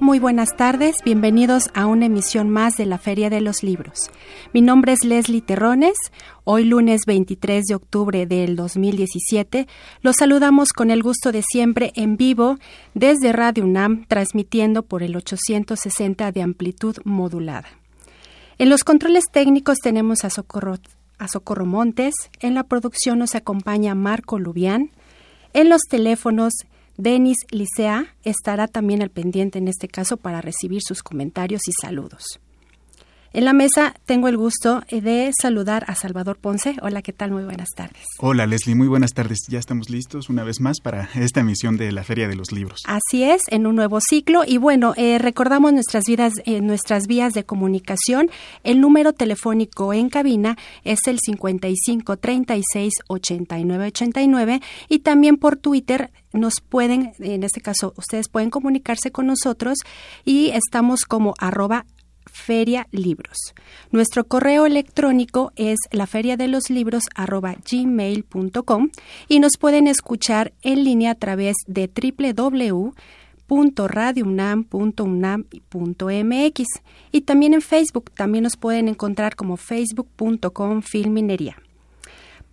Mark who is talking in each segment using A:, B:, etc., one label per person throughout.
A: Muy buenas tardes, bienvenidos a una emisión más de la Feria de los Libros. Mi nombre es Leslie Terrones, hoy lunes 23 de octubre del 2017 los saludamos con el gusto de siempre en vivo desde Radio UNAM, transmitiendo por el 860 de amplitud modulada. En los controles técnicos tenemos a Socorro, a Socorro Montes, en la producción nos acompaña Marco Lubián, en los teléfonos Denis Licea estará también al pendiente en este caso para recibir sus comentarios y saludos. En la mesa tengo el gusto de saludar a Salvador Ponce. Hola, ¿qué tal? Muy buenas tardes.
B: Hola, Leslie, muy buenas tardes. Ya estamos listos una vez más para esta emisión de la Feria de los Libros.
A: Así es, en un nuevo ciclo. Y bueno, eh, recordamos nuestras, vidas, eh, nuestras vías de comunicación. El número telefónico en cabina es el 55 36 89 89 y también por Twitter nos pueden, en este caso, ustedes pueden comunicarse con nosotros y estamos como arroba Feria Libros. Nuestro correo electrónico es laferiadeloslibros.gmail.com y nos pueden escuchar en línea a través de www.radiounam.unam.mx y también en Facebook. También nos pueden encontrar como facebook.com filminería.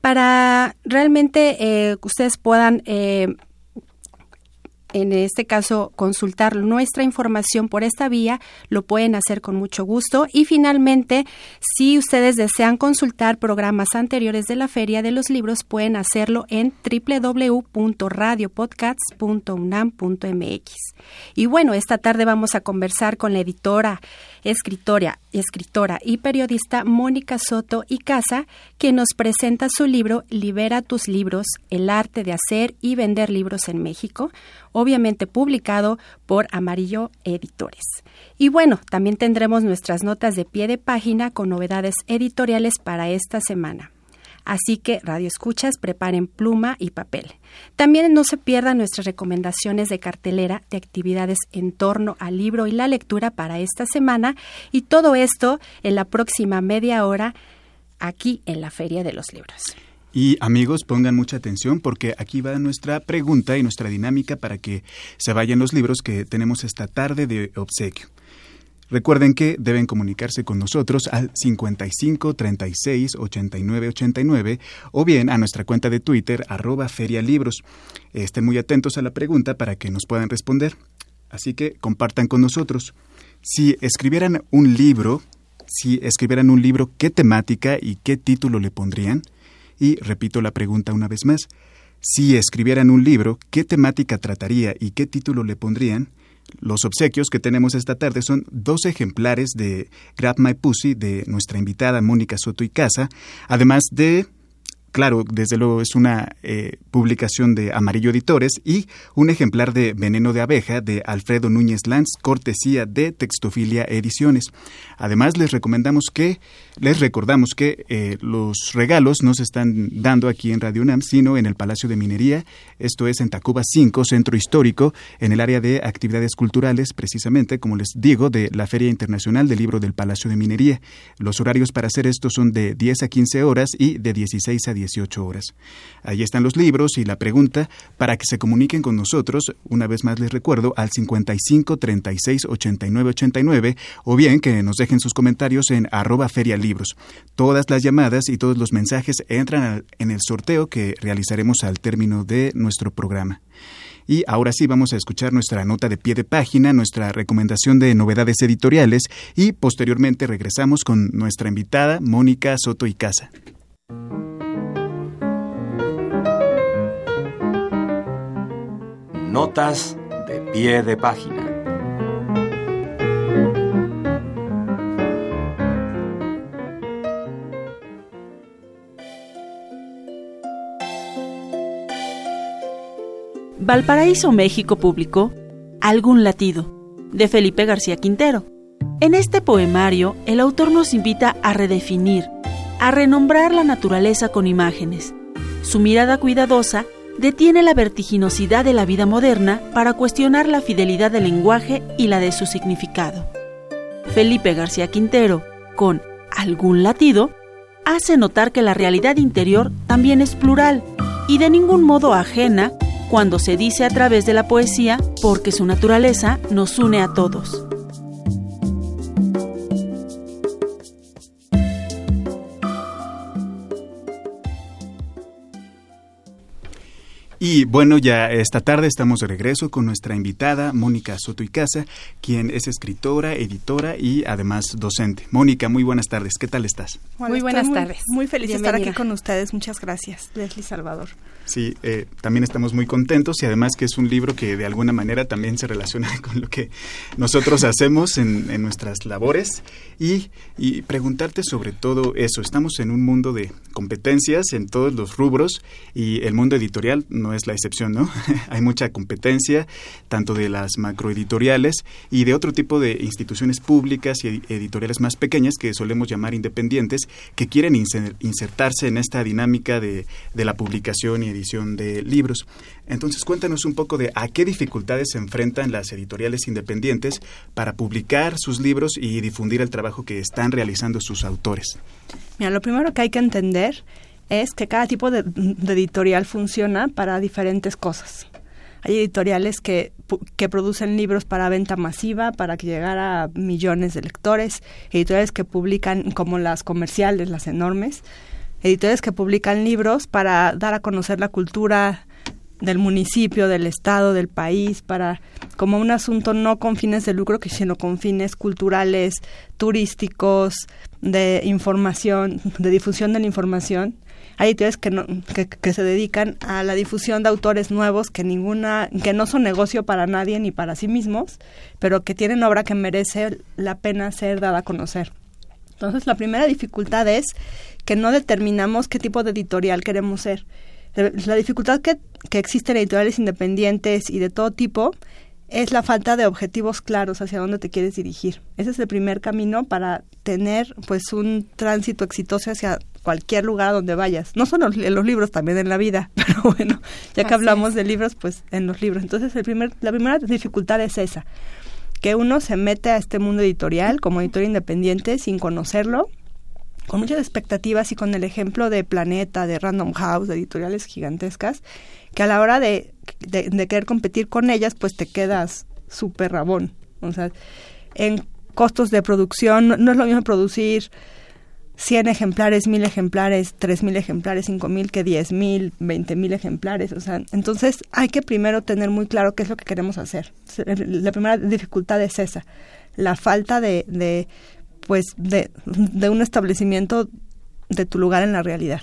A: Para realmente eh, ustedes puedan eh, en este caso, consultar nuestra información por esta vía, lo pueden hacer con mucho gusto. Y finalmente, si ustedes desean consultar programas anteriores de la Feria de los Libros, pueden hacerlo en www.radiopodcasts.unam.mx. Y bueno, esta tarde vamos a conversar con la editora, escritora, escritora y periodista Mónica Soto y Casa, que nos presenta su libro Libera tus libros, el arte de hacer y vender libros en México obviamente publicado por Amarillo Editores. Y bueno, también tendremos nuestras notas de pie de página con novedades editoriales para esta semana. Así que, Radio Escuchas, preparen pluma y papel. También no se pierdan nuestras recomendaciones de cartelera de actividades en torno al libro y la lectura para esta semana y todo esto en la próxima media hora aquí en la Feria de los Libros.
B: Y amigos, pongan mucha atención porque aquí va nuestra pregunta y nuestra dinámica para que se vayan los libros que tenemos esta tarde de obsequio. Recuerden que deben comunicarse con nosotros al 55 36 89 89 o bien a nuestra cuenta de Twitter arroba ferialibros. Estén muy atentos a la pregunta para que nos puedan responder. Así que compartan con nosotros. Si escribieran un libro, si escribieran un libro, ¿qué temática y qué título le pondrían? Y repito la pregunta una vez más. Si escribieran un libro, ¿qué temática trataría y qué título le pondrían? Los obsequios que tenemos esta tarde son dos ejemplares de Grab My Pussy de nuestra invitada Mónica Soto y Casa, además de claro, desde luego es una eh, publicación de Amarillo Editores y un ejemplar de Veneno de Abeja de Alfredo Núñez Lanz, cortesía de Textofilia Ediciones. Además, les recomendamos que, les recordamos que eh, los regalos no se están dando aquí en Radio UNAM, sino en el Palacio de Minería, esto es en Tacuba 5, Centro Histórico, en el área de actividades culturales, precisamente, como les digo, de la Feria Internacional del Libro del Palacio de Minería. Los horarios para hacer esto son de 10 a 15 horas y de 16 a 18 horas. Ahí están los libros y la pregunta para que se comuniquen con nosotros, una vez más les recuerdo, al 55 36 89 89 o bien que nos dejen sus comentarios en arroba Todas las llamadas y todos los mensajes entran en el sorteo que realizaremos al término de nuestro programa. Y ahora sí vamos a escuchar nuestra nota de pie de página, nuestra recomendación de novedades editoriales y posteriormente regresamos con nuestra invitada Mónica Soto y Casa.
C: Notas de pie de página.
D: Valparaíso, México publicó Algún latido, de Felipe García Quintero. En este poemario, el autor nos invita a redefinir, a renombrar la naturaleza con imágenes. Su mirada cuidadosa detiene la vertiginosidad de la vida moderna para cuestionar la fidelidad del lenguaje y la de su significado. Felipe García Quintero, con algún latido, hace notar que la realidad interior también es plural y de ningún modo ajena cuando se dice a través de la poesía porque su naturaleza nos une a todos.
B: Y bueno, ya esta tarde estamos de regreso con nuestra invitada, Mónica Soto y Casa, quien es escritora, editora y además docente. Mónica, muy buenas tardes. ¿Qué tal estás?
E: muy buenas tardes. Muy feliz de estar aquí con ustedes. Muchas gracias, Leslie Salvador.
B: Sí, eh, también estamos muy contentos y además que es un libro que de alguna manera también se relaciona con lo que nosotros hacemos en, nuestras labores y, y, preguntarte sobre todo eso. Estamos en un mundo de competencias en todos los rubros y el mundo editorial no es la excepción, ¿no? Hay mucha competencia, tanto de las macroeditoriales y de otro tipo de instituciones públicas y editoriales más pequeñas que solemos llamar independientes, que quieren insertarse en esta dinámica de, de la publicación y de libros. Entonces, cuéntanos un poco de a qué dificultades se enfrentan las editoriales independientes para publicar sus libros y difundir el trabajo que están realizando sus autores.
E: Mira, lo primero que hay que entender es que cada tipo de, editorial funciona para diferentes cosas. Hay editoriales que, que, producen libros para venta masiva, para que llegara a millones de lectores, editoriales que publican como las comerciales, las enormes, editores que publican libros para dar a conocer la cultura del municipio, del estado, del país, para como un asunto no con fines de lucro, sino con fines culturales, turísticos, de información, de difusión de la información. Hay editores que, no, que, que, se dedican a la difusión de autores nuevos que ninguna, que no son negocio para nadie ni para sí mismos, pero que tienen obra que merece la pena ser dada a conocer. Entonces, la primera dificultad es que no determinamos qué tipo de editorial queremos ser. La dificultad que, que existe en editoriales independientes y de todo tipo es la falta de objetivos claros hacia dónde te quieres dirigir. Ese es el primer camino para tener pues un tránsito exitoso hacia cualquier lugar donde vayas. No solo en los libros, también en la vida, pero bueno, ya que hablamos de libros, pues en los libros. Entonces, el primer, la primera dificultad es esa, que uno se mete a este mundo editorial como editor independiente sin conocerlo con muchas expectativas y con el ejemplo de Planeta, de Random House, de editoriales gigantescas, que a la hora de, de, querer competir con ellas, pues te quedas súper rabón. O sea, en costos de producción, no, es lo mismo producir 100 ejemplares, 1000 ejemplares, 3000 ejemplares, 5000 que 10000, 20000 ejemplares. O sea, entonces hay que primero tener muy claro qué es lo que queremos hacer. La primera dificultad es esa, la falta de, de pues de, de un establecimiento de tu lugar en la realidad.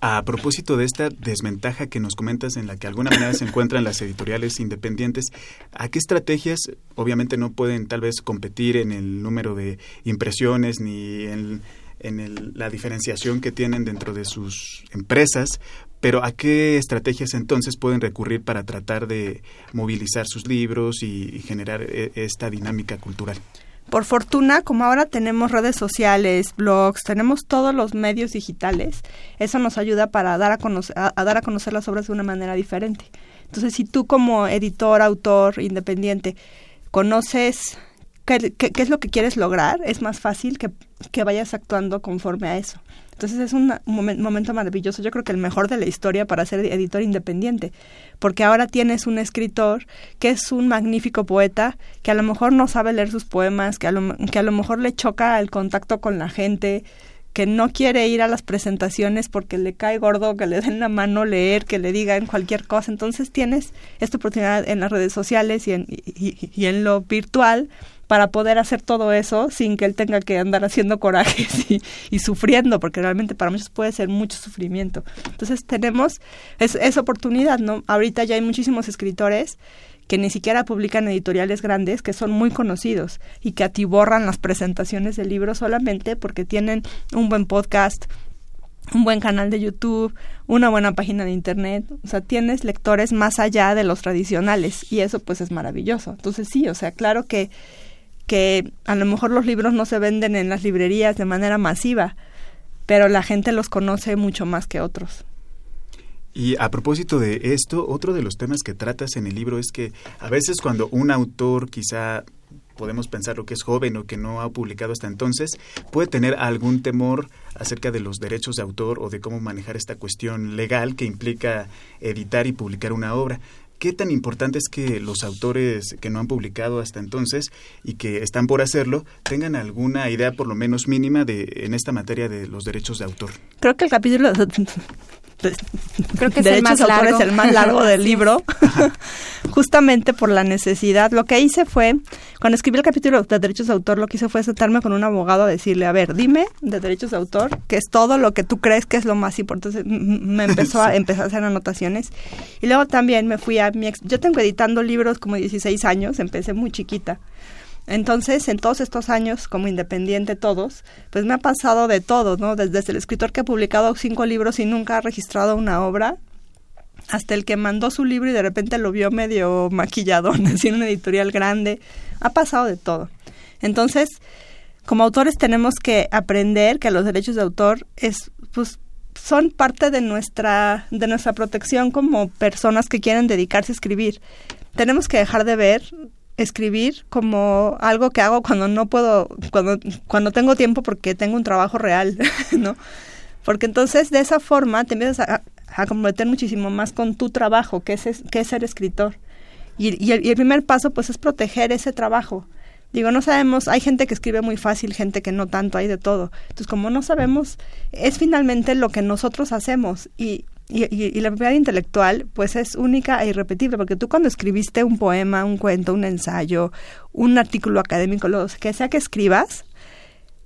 B: A propósito de esta desventaja que nos comentas en la que de alguna manera se encuentran las editoriales independientes, ¿a qué estrategias obviamente no pueden tal vez competir en el número de impresiones ni en, en la diferenciación que tienen dentro de sus empresas? Pero ¿a qué estrategias entonces pueden recurrir para tratar de movilizar sus libros y generar e, esta dinámica cultural?
E: Por fortuna, como ahora tenemos redes sociales, blogs, tenemos todos los medios digitales, eso nos ayuda para dar a conocer, a, dar a conocer las obras de una manera diferente. Entonces, si tú como editor, autor, independiente, conoces qué, es lo que quieres lograr, es más fácil que, que vayas actuando conforme a eso. Entonces es un, momento maravilloso, yo creo que el mejor de la historia para ser editor independiente, porque ahora tienes un escritor que es un magnífico poeta, que a lo mejor no sabe leer sus poemas, que a lo, que a lo mejor le choca el contacto con la gente, que no quiere ir a las presentaciones porque le cae gordo que le den la mano leer, que le digan cualquier cosa. Entonces tienes esta oportunidad en las redes sociales y en, y en lo virtual para poder hacer todo eso sin que él tenga que andar haciendo corajes y, sufriendo, porque realmente para muchos puede ser mucho sufrimiento. Entonces tenemos esa oportunidad, ¿no? Ahorita ya hay muchísimos escritores que ni siquiera publican editoriales grandes, que son muy conocidos y que atiborran las presentaciones del libro solamente porque tienen un buen podcast, un buen canal de YouTube, una buena página de internet, o sea, tienes lectores más allá de los tradicionales y eso pues es maravilloso. Entonces sí, o sea, claro que que a lo mejor los libros no se venden en las librerías de manera masiva, pero la gente los conoce mucho más que otros.
B: Y a propósito de esto, otro de los temas que tratas en el libro es que a veces cuando un autor quizá podemos pensar lo que es joven o que no ha publicado hasta entonces, puede tener algún temor acerca de los derechos de autor o de cómo manejar esta cuestión legal que implica editar y publicar una obra. ¿Qué tan importante es que los autores que no han publicado hasta entonces y que están por hacerlo tengan alguna idea por lo menos mínima de en esta materia de los derechos de autor?
E: Creo que el capítulo
A: Creo que es el más largo.
E: el más largo del libro, justamente por la necesidad. Lo que hice fue, cuando escribí el capítulo de derechos de autor, lo que hice fue sentarme con un abogado a decirle, a ver, dime de derechos de autor, que es todo lo que tú crees que es lo más importante. Me empezó a empezar a hacer anotaciones. Y luego también me fui a Yo tengo editando libros como 16 años, empecé muy chiquita. Entonces, en todos estos años, como independiente todos, pues me ha pasado de todo, ¿no? Desde, el escritor que ha publicado cinco libros y nunca ha registrado una obra, hasta el que mandó su libro y de repente lo vio medio maquillado, en una editorial grande. Ha pasado de todo. Entonces, como autores tenemos que aprender que los derechos de autor es, pues, son parte de nuestra, de nuestra protección como personas que quieren dedicarse a escribir. Tenemos que dejar de ver escribir como algo que hago cuando no puedo, cuando, cuando tengo tiempo porque tengo un trabajo real, ¿no? Porque entonces de esa forma te empiezas a, a comprometer muchísimo más con tu trabajo, que es, que es ser escritor. Y, y, el, primer paso pues es proteger ese trabajo. Digo, no sabemos, hay gente que escribe muy fácil, gente que no tanto, hay de todo. Entonces, como no sabemos, es finalmente lo que nosotros hacemos. Y y, la propiedad intelectual, pues es única e irrepetible, porque tú cuando escribiste un poema, un cuento, un ensayo, un artículo académico, lo que sea que escribas,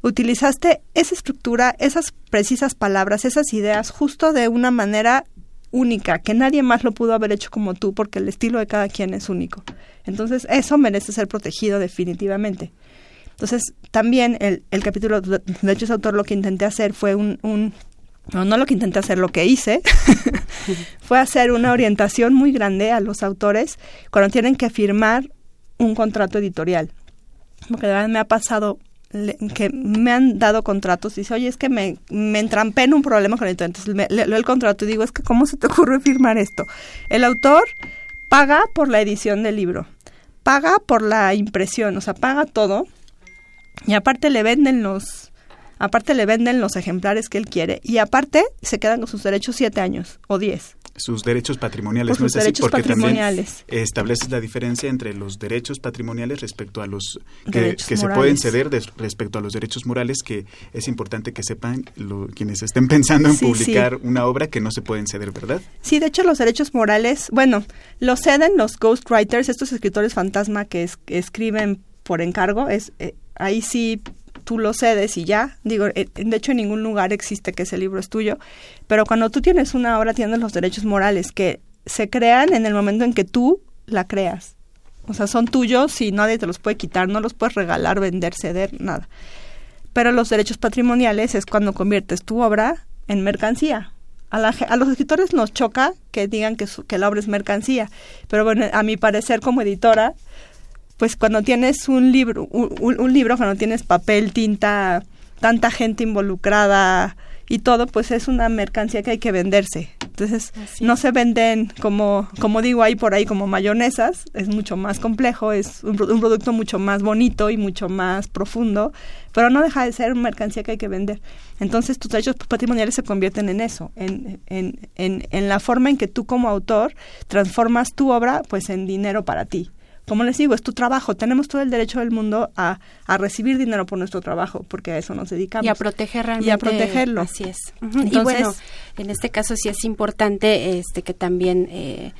E: utilizaste esa estructura, esas precisas palabras, esas ideas, justo de una manera única, que nadie más lo pudo haber hecho como tú, porque el estilo de cada quien es único. Entonces, eso merece ser protegido definitivamente. Entonces, también el, el capítulo de Derechos de Autor lo que intenté hacer fue un, un no, no lo que intenté hacer, lo que hice fue hacer una orientación muy grande a los autores cuando tienen que firmar un contrato editorial. Porque de verdad me ha pasado que me han dado contratos y dice, oye, es que me, me entrampé en un problema con el. Entonces leo el contrato y digo, es que ¿cómo se te ocurre firmar esto? El autor paga por la edición del libro, paga por la impresión, o sea, paga todo y aparte le venden los Aparte le venden los ejemplares que él quiere y aparte se quedan con sus derechos siete años o diez.
B: Sus derechos patrimoniales,
E: Por sus derechos
B: Porque
E: patrimoniales.
B: también estableces la diferencia entre los derechos patrimoniales respecto a los que, se pueden ceder respecto a los derechos morales, que es importante que sepan quienes estén pensando en publicar una obra que no se pueden ceder, ¿verdad?
E: Sí, de hecho los derechos morales, bueno, los ceden los ghostwriters, estos escritores fantasma que, escriben por encargo, es eh, ahí sí tú lo cedes y ya. Digo, eh, de hecho en ningún lugar existe que ese libro es tuyo, pero cuando tú tienes una obra tienes los derechos morales que se crean en el momento en que tú la creas. O sea, son tuyos y nadie te los puede quitar, no los puedes regalar, vender, ceder, nada. Pero los derechos patrimoniales es cuando conviertes tu obra en mercancía. A, a los escritores nos choca que digan que, que la obra es mercancía, pero bueno, a mi parecer como editora, pues cuando tienes un libro, un, libro, cuando tienes papel, tinta, tanta gente involucrada y todo, pues es una mercancía que hay que venderse. Entonces, no se venden como, como digo ahí por ahí, como mayonesas, es mucho más complejo, es un, producto mucho más bonito y mucho más profundo, pero no deja de ser una mercancía que hay que vender. Entonces, tus derechos patrimoniales se convierten en eso, en, en, en, en la forma en que tú como autor transformas tu obra pues en dinero para ti como les digo, es tu trabajo. Tenemos todo el derecho del mundo a, a recibir dinero por nuestro trabajo, porque a eso nos dedicamos.
A: Y a proteger realmente.
E: Y a protegerlo.
A: Así es. y bueno, en este caso sí es importante este que también... Eh,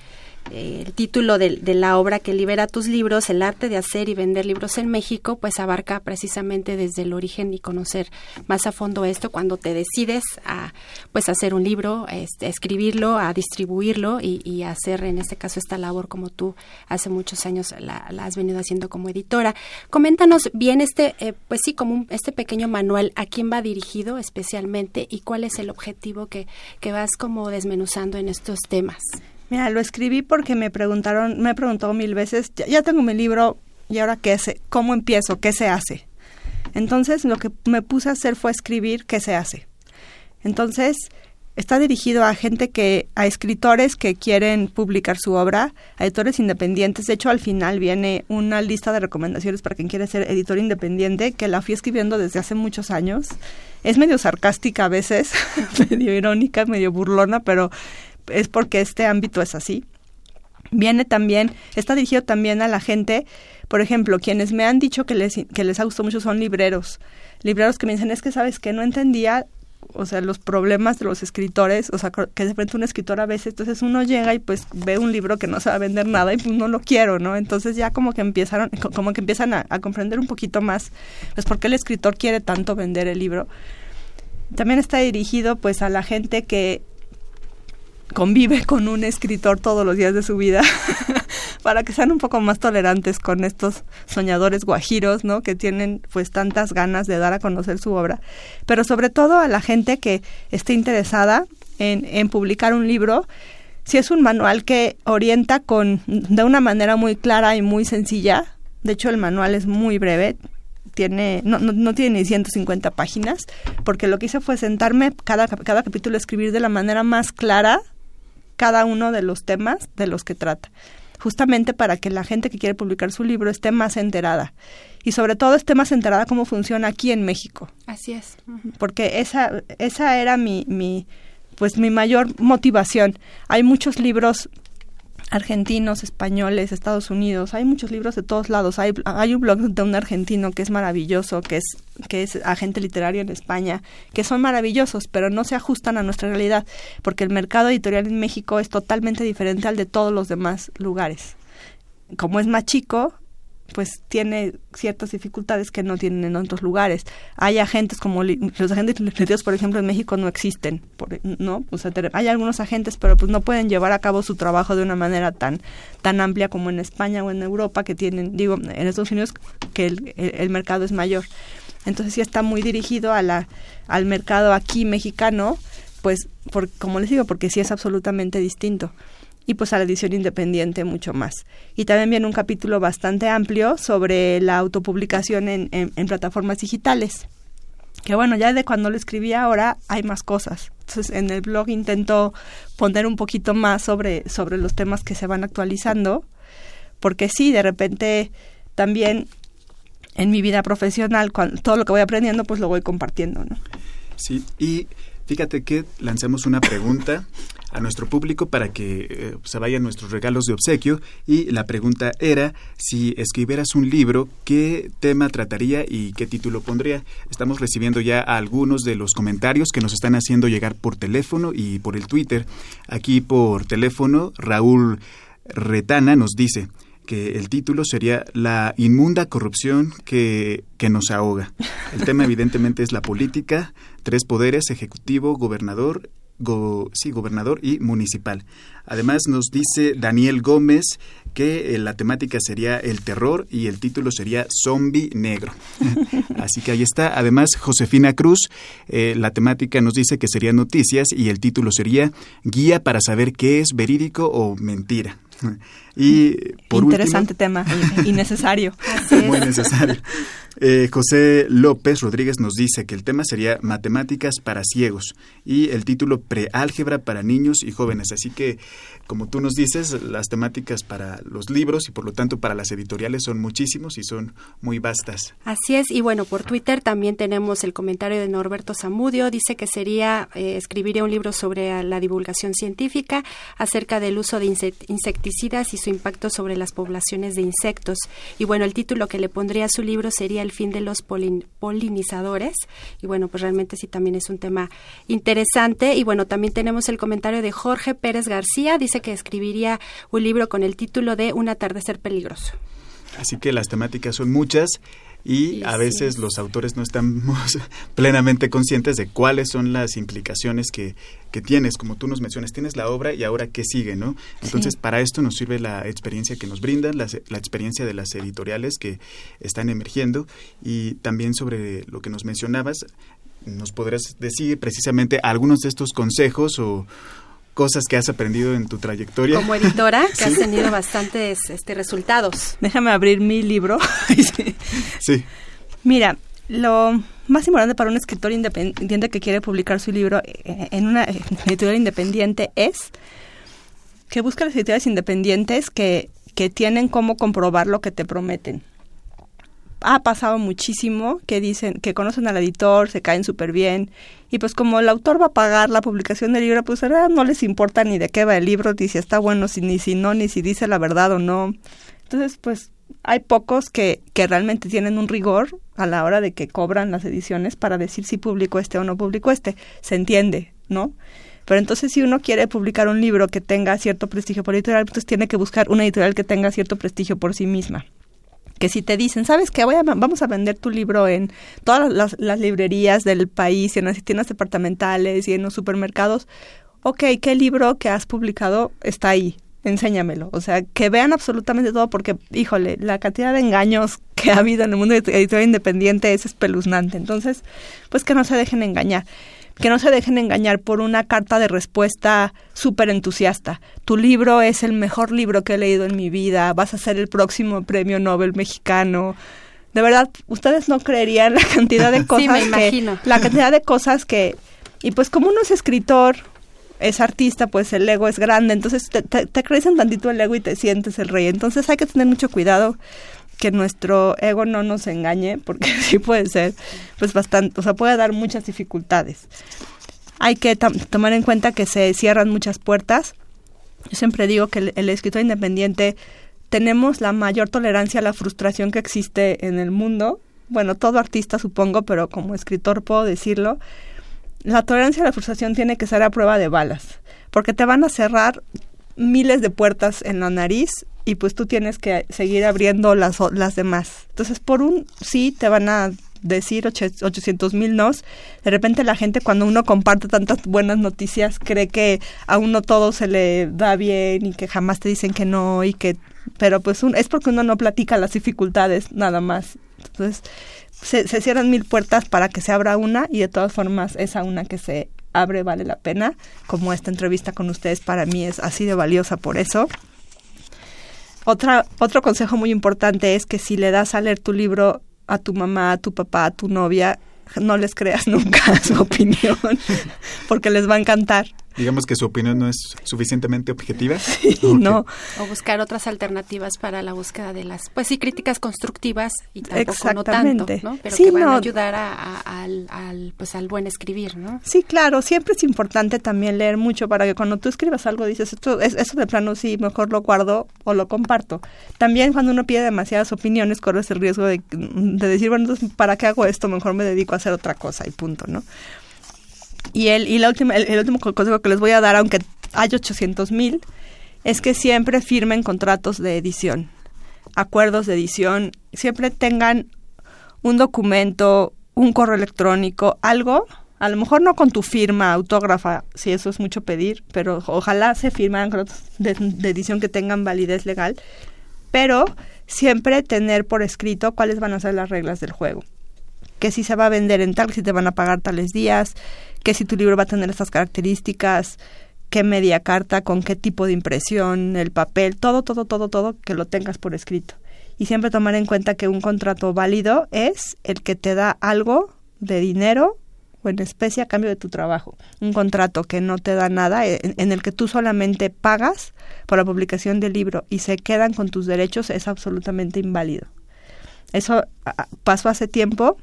A: eh, el título de, de, la obra que libera tus libros, el arte de hacer y vender libros en México, pues abarca precisamente desde el origen y conocer más a fondo esto cuando te decides a pues hacer un libro, este, escribirlo, a distribuirlo y, y, hacer en este caso esta labor como tú hace muchos años la, la has venido haciendo como editora. Coméntanos bien este, eh, pues sí, como un, este pequeño manual, a quién va dirigido especialmente y cuál es el objetivo que, que vas como desmenuzando en estos temas.
E: Mira, lo escribí porque me preguntaron, me preguntó mil veces, ya, tengo mi libro, ¿y ahora qué se, cómo empiezo? ¿Qué se hace? Entonces, lo que me puse a hacer fue escribir qué se hace. Entonces, está dirigido a gente que, a escritores que quieren publicar su obra, a editores independientes. De hecho, al final viene una lista de recomendaciones para quien quiere ser editor independiente, que la fui escribiendo desde hace muchos años. Es medio sarcástica a veces, medio irónica, medio burlona, pero es porque este ámbito es así. Viene también, está dirigido también a la gente, por ejemplo, quienes me han dicho que les, que les ha gustado mucho son libreros. Libreros que me dicen, es que sabes que no entendía o sea, los problemas de los escritores, o sea, que de frente un escritor a veces, entonces uno llega y pues ve un libro que no se va a vender nada y pues no lo quiero, ¿no? Entonces ya como que empezaron, como que empiezan a, a comprender un poquito más, pues por qué el escritor quiere tanto vender el libro. También está dirigido pues a la gente que convive con un escritor todos los días de su vida para que sean un poco más tolerantes con estos soñadores guajiros, ¿no? Que tienen pues tantas ganas de dar a conocer su obra, pero sobre todo a la gente que esté interesada en, en publicar un libro. Si es un manual que orienta con de una manera muy clara y muy sencilla, de hecho el manual es muy breve, tiene, no, no, no, tiene ni 150 páginas, porque lo que hice fue sentarme cada, cada capítulo a escribir de la manera más clara cada uno de los temas de los que trata justamente para que la gente que quiere publicar su libro esté más enterada y sobre todo esté más enterada cómo funciona aquí en México.
A: Así es.
E: Porque esa esa era mi mi pues mi mayor motivación. Hay muchos libros argentinos, españoles, Estados Unidos, hay muchos libros de todos lados. Hay, hay un blog de un argentino que es maravilloso, que es, que es agente literario en España, que son maravillosos, pero no se ajustan a nuestra realidad, porque el mercado editorial en México es totalmente diferente al de todos los demás lugares. Como es más chico, pues tiene ciertas dificultades que no tienen en otros lugares. Hay agentes como los agentes literarios, por ejemplo, en México no existen, ¿no? Hay algunos agentes, pero pues no pueden llevar a cabo su trabajo de una manera tan tan amplia como en España o en Europa, que tienen, digo, en Estados Unidos que el, el, mercado es mayor. Entonces sí está muy dirigido a la, al mercado aquí mexicano, pues por, como les digo, porque sí es absolutamente distinto y pues a la edición independiente mucho más. Y también viene un capítulo bastante amplio sobre la autopublicación en, en, plataformas digitales. Que bueno, ya de cuando lo escribí ahora hay más cosas. Entonces en el blog intento poner un poquito más sobre, sobre los temas que se van actualizando, porque sí, de repente también en mi vida profesional, cuando, todo lo que voy aprendiendo, pues lo voy compartiendo, ¿no?
B: Sí, y fíjate que lanzamos una pregunta a nuestro público para que eh, se vayan nuestros regalos de obsequio y la pregunta era si escribieras un libro, ¿qué tema trataría y qué título pondría? Estamos recibiendo ya algunos de los comentarios que nos están haciendo llegar por teléfono y por el Twitter. Aquí por teléfono, Raúl Retana nos dice, que el título sería La inmunda corrupción que, que, nos ahoga. El tema evidentemente es la política, tres poderes, ejecutivo, gobernador sí, gobernador y municipal. Además nos dice Daniel Gómez que eh, la temática sería el terror y el título sería Zombie Negro. Así que ahí está. Además, Josefina Cruz, eh, la temática nos dice que sería noticias y el título sería Guía para saber qué es verídico o mentira.
E: Y por Interesante tema y necesario.
B: Muy necesario. Eh, José López Rodríguez nos dice que el tema sería Matemáticas para ciegos y el título Preálgebra para niños y jóvenes. Así que, como tú nos dices, las temáticas para los libros y por lo tanto para las editoriales son muchísimos y son muy vastas.
A: Así es, y bueno, por Twitter también tenemos el comentario de Norberto Zamudio. Dice que sería, eh, escribiría un libro sobre la divulgación científica acerca del uso de insecticidas y su impacto sobre las poblaciones de insectos. Y bueno, el título que le pondría a su libro sería El fin de los polinizadores. Y bueno, pues realmente sí también es un tema interesante. Y bueno, también tenemos el comentario de Jorge Pérez García. Dice que escribiría un libro con el título de Un atardecer peligroso.
B: Así que las temáticas son muchas y a veces los autores no estamos plenamente conscientes de cuáles son las implicaciones que, que, tienes, como tú nos mencionas, tienes la obra y ahora qué sigue, ¿no? Entonces, para esto nos sirve la experiencia que nos brindan, la, la, experiencia de las editoriales que están emergiendo. Y también sobre lo que nos mencionabas, nos podrás decir precisamente algunos de estos consejos o, cosas que has aprendido en tu trayectoria.
A: Como editora, que has tenido bastantes este, resultados.
E: Déjame abrir mi libro.
B: sí.
E: Mira, lo más importante para un escritor independiente que quiere publicar su libro eh, en una editorial independiente es que busca las editoriales independientes que, que tienen cómo comprobar lo que te prometen ha pasado muchísimo que dicen que conocen al editor, se caen súper bien y pues como el autor va a pagar la publicación del libro, pues no les importa ni de qué va el libro, ni si está bueno, ni si no, ni si dice la verdad o no. Entonces, pues hay pocos que, que realmente tienen un rigor a la hora de que cobran las ediciones para decir si publicó este o no publicó este. Se entiende, ¿no? Pero entonces si uno quiere publicar un libro que tenga cierto prestigio por editorial, entonces tiene que buscar una editorial que tenga cierto prestigio por sí misma que si te dicen, ¿sabes qué? Voy a, vamos a vender tu libro en todas las, librerías del país, en las tiendas departamentales y en los supermercados, ok, ¿qué libro que has publicado está ahí? Enséñamelo. O sea, que vean absolutamente todo porque, híjole, la cantidad de engaños que ha habido en el mundo editorial independiente es espeluznante. Entonces, pues que no se dejen engañar que no se dejen engañar por una carta de respuesta súper entusiasta. Tu libro es el mejor libro que he leído en mi vida, vas a ser el próximo premio Nobel mexicano. De verdad, ustedes no creerían la cantidad de cosas
A: sí, me imagino.
E: la cantidad de cosas que y pues como uno es escritor, es artista, pues el ego es grande, entonces te, te, te crecen tantito el ego y te sientes el rey. Entonces hay que tener mucho cuidado que nuestro ego no nos engañe, porque sí puede ser, pues bastante, o sea, puede dar muchas dificultades. Hay que tomar en cuenta que se cierran muchas puertas. Yo siempre digo que el, escritor independiente tenemos la mayor tolerancia a la frustración que existe en el mundo. Bueno, todo artista supongo, pero como escritor puedo decirlo. La tolerancia a la frustración tiene que ser a prueba de balas, porque te van a cerrar miles de puertas en la nariz y pues tú tienes que seguir abriendo las, las demás. Entonces, por un sí te van a decir 800 mil nos, de repente la gente cuando uno comparte tantas buenas noticias cree que a uno todo se le da bien y que jamás te dicen que no y que, pero pues un, es porque uno no platica las dificultades nada más. Entonces, se, se cierran mil puertas para que se abra una y de todas formas esa una que se abre vale la pena, como esta entrevista con ustedes para mí es así de valiosa por eso. Otra, otro consejo muy importante es que si le das a leer tu libro a tu mamá, a tu papá, a tu novia, no les creas nunca su opinión, porque les va a encantar
B: digamos que su opinión no es suficientemente objetiva.
E: no.
A: O buscar otras alternativas para la búsqueda de las, pues sí, críticas constructivas y tampoco no tanto, ¿no? Pero que van a ayudar al, pues al buen escribir, ¿no?
E: Sí, claro, siempre es importante también leer mucho para que cuando tú escribas algo dices, esto, es, eso de plano sí, mejor lo guardo o lo comparto. También cuando uno pide demasiadas opiniones corres el riesgo de, de decir, bueno, entonces, ¿para qué hago esto? Mejor me dedico a hacer otra cosa y punto, ¿no? Y, el, y la última, el, último consejo que les voy a dar, aunque hay 800 mil, es que siempre firmen contratos de edición, acuerdos de edición, siempre tengan un documento, un correo electrónico, algo, a lo mejor no con tu firma autógrafa, si eso es mucho pedir, pero ojalá se contratos de, de edición que tengan validez legal, pero siempre tener por escrito cuáles van a ser las reglas del juego que si se va a vender en tal, si te van a pagar tales días, que si tu libro va a tener estas características, qué media carta, con qué tipo de impresión, el papel, todo, todo, todo, todo, que lo tengas por escrito. y siempre tomar en cuenta que un contrato válido es el que te da algo de dinero o en especie a cambio de tu trabajo. Un contrato que no te da nada, en, el que tú solamente pagas por la publicación del libro y se quedan con tus derechos, es absolutamente inválido. Eso pasó hace tiempo,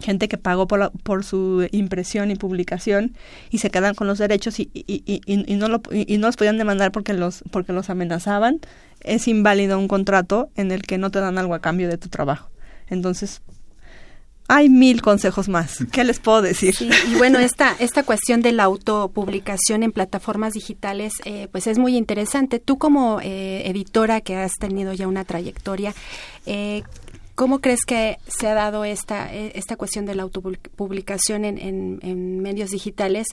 E: gente que pagó por, por su impresión y publicación y se quedan con los derechos y, y, y, y no, lo, y no los podían demandar porque los, porque los amenazaban. Es inválido un contrato en el que no te dan algo a cambio de tu trabajo. Entonces, hay mil consejos más. ¿Qué les puedo decir?
A: y bueno, esta, esta cuestión de la autopublicación en plataformas digitales, eh, pues es muy interesante. Tú como eh, editora que has tenido ya una trayectoria, eh, ¿cómo crees que se ha dado esta, esta cuestión de la autopublicación en, en, medios digitales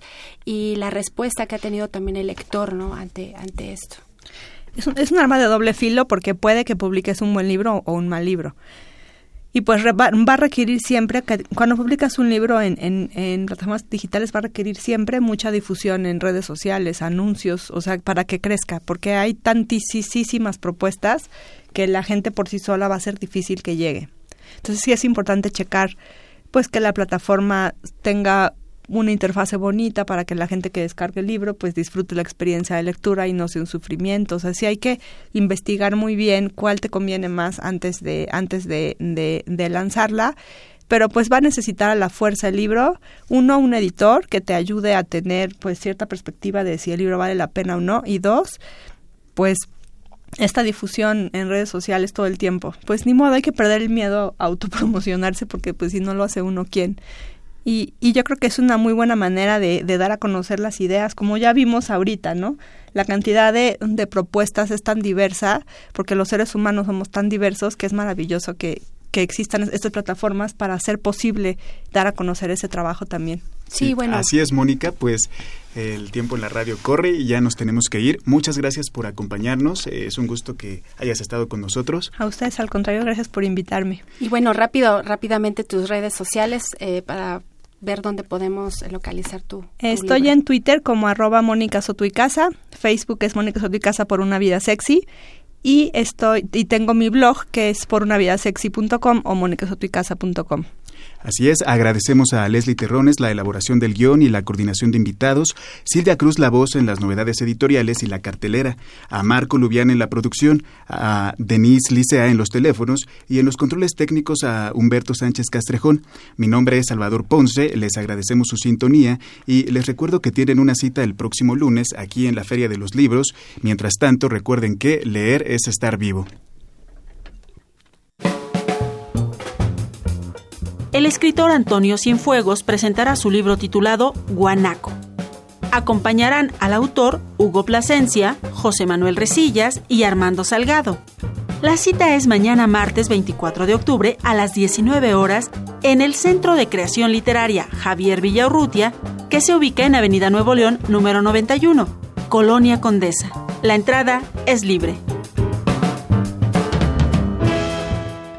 A: y la respuesta que ha tenido también el lector ¿no? ante, ante esto?
E: Es un, es un arma de doble filo porque puede que publiques un buen libro o un mal libro y pues va, a requerir siempre, que cuando publicas un libro en, en, plataformas digitales va a requerir siempre mucha difusión en redes sociales, anuncios, o sea, para que crezca, porque hay tantísimas propuestas que la gente por sí sola va a ser difícil que llegue. Entonces sí es importante checar pues que la plataforma tenga una interfase bonita para que la gente que descargue el libro pues disfrute la experiencia de lectura y no sea un sufrimiento. O sea, sí hay que investigar muy bien cuál te conviene más antes de, antes de, de, lanzarla pero pues va a necesitar a la fuerza el libro, uno, un editor que te ayude a tener pues cierta perspectiva de si el libro vale la pena o no, y dos, pues esta difusión en redes sociales todo el tiempo. Pues ni modo, hay que perder el miedo a autopromocionarse porque pues si no lo hace uno, ¿quién? Y, y yo creo que es una muy buena manera de, dar a conocer las ideas, como ya vimos ahorita, ¿no? La cantidad de, de propuestas es tan diversa, porque los seres humanos somos tan diversos que es maravilloso que, que existan estas plataformas para hacer posible dar a conocer ese trabajo también.
B: Sí, bueno. Así es, Mónica, pues el tiempo en la radio corre y ya nos tenemos que ir. Muchas gracias por acompañarnos. es un gusto que hayas estado con nosotros.
E: A ustedes, al contrario, gracias por invitarme.
A: Y bueno, rápido, rápidamente tus redes sociales eh, para ver dónde podemos localizar tu,
E: Estoy en Twitter como arroba Mónica Casa, Facebook es Mónica Casa por una vida sexy y estoy y tengo mi blog que es por una vida sexy.com o monicasotuicasa.com.
B: Así es, agradecemos a Leslie Terrones la elaboración del guion y la coordinación de invitados, Silvia Cruz la voz en las novedades editoriales y la cartelera, a Marco Lubián en la producción, a Denise Licea en los teléfonos y en los controles técnicos a Humberto Sánchez Castrejón. Mi nombre es Salvador Ponce, les agradecemos su sintonía y les recuerdo que tienen una cita el próximo lunes aquí en la Feria de los Libros. Mientras tanto, recuerden que leer es estar vivo.
D: El escritor Antonio Cienfuegos presentará su libro titulado Guanaco. Acompañarán al autor Hugo Plasencia, José Manuel Resillas y Armando Salgado. La cita es mañana martes 24 de octubre a las 19 horas en el Centro de Creación Literaria Javier Villaurrutia, que se ubica en Avenida Nuevo León número 91, Colonia Condesa. La entrada es libre.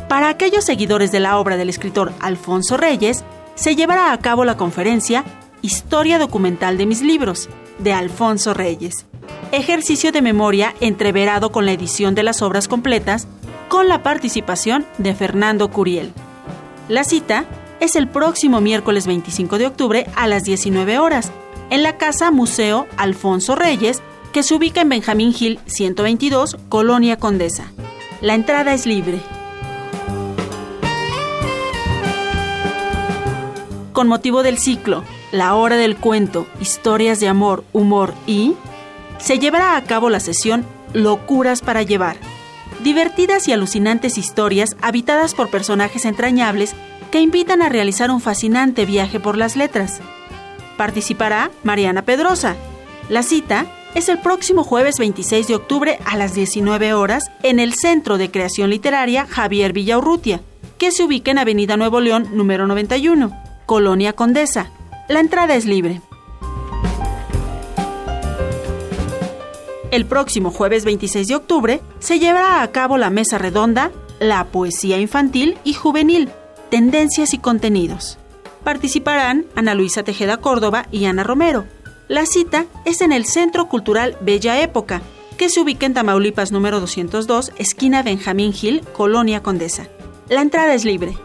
D: Para aquellos seguidores de la obra del escritor Alfonso Reyes, se llevará a cabo la conferencia Historia documental de mis libros, de Alfonso Reyes. Ejercicio de memoria entreverado con la edición de las obras completas, con la participación de Fernando Curiel. La cita es el próximo miércoles 25 de octubre a las 19 horas, en la Casa Museo Alfonso Reyes, que se ubica en Benjamín Gil 122, Colonia Condesa. La entrada es libre. Con motivo del ciclo La Hora del Cuento, Historias de Amor, Humor y se llevará a cabo la sesión Locuras para Llevar. Divertidas y alucinantes historias habitadas por personajes entrañables que invitan a realizar un fascinante viaje por las letras. Participará Mariana Pedrosa. La cita es el próximo jueves 26 de octubre a las 19 horas en el Centro de Creación Literaria Javier Villaurrutia, que se ubica en Avenida Nuevo León número 91. Colonia Condesa. La entrada es libre. El próximo jueves 26 de octubre se llevará a cabo la mesa redonda La poesía infantil y juvenil, tendencias y contenidos. Participarán Ana Luisa Tejeda Córdoba y Ana Romero. La cita es en el Centro Cultural Bella Época, que se ubica en Tamaulipas número 202, esquina Benjamín Gil, Colonia Condesa. La entrada es libre.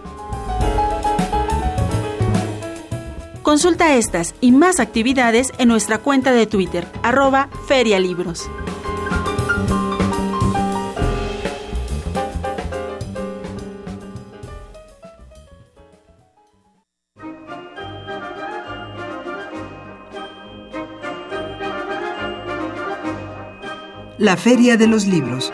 D: Consulta estas y más actividades en nuestra cuenta de Twitter, arroba ferialibros.
F: La Feria de los Libros.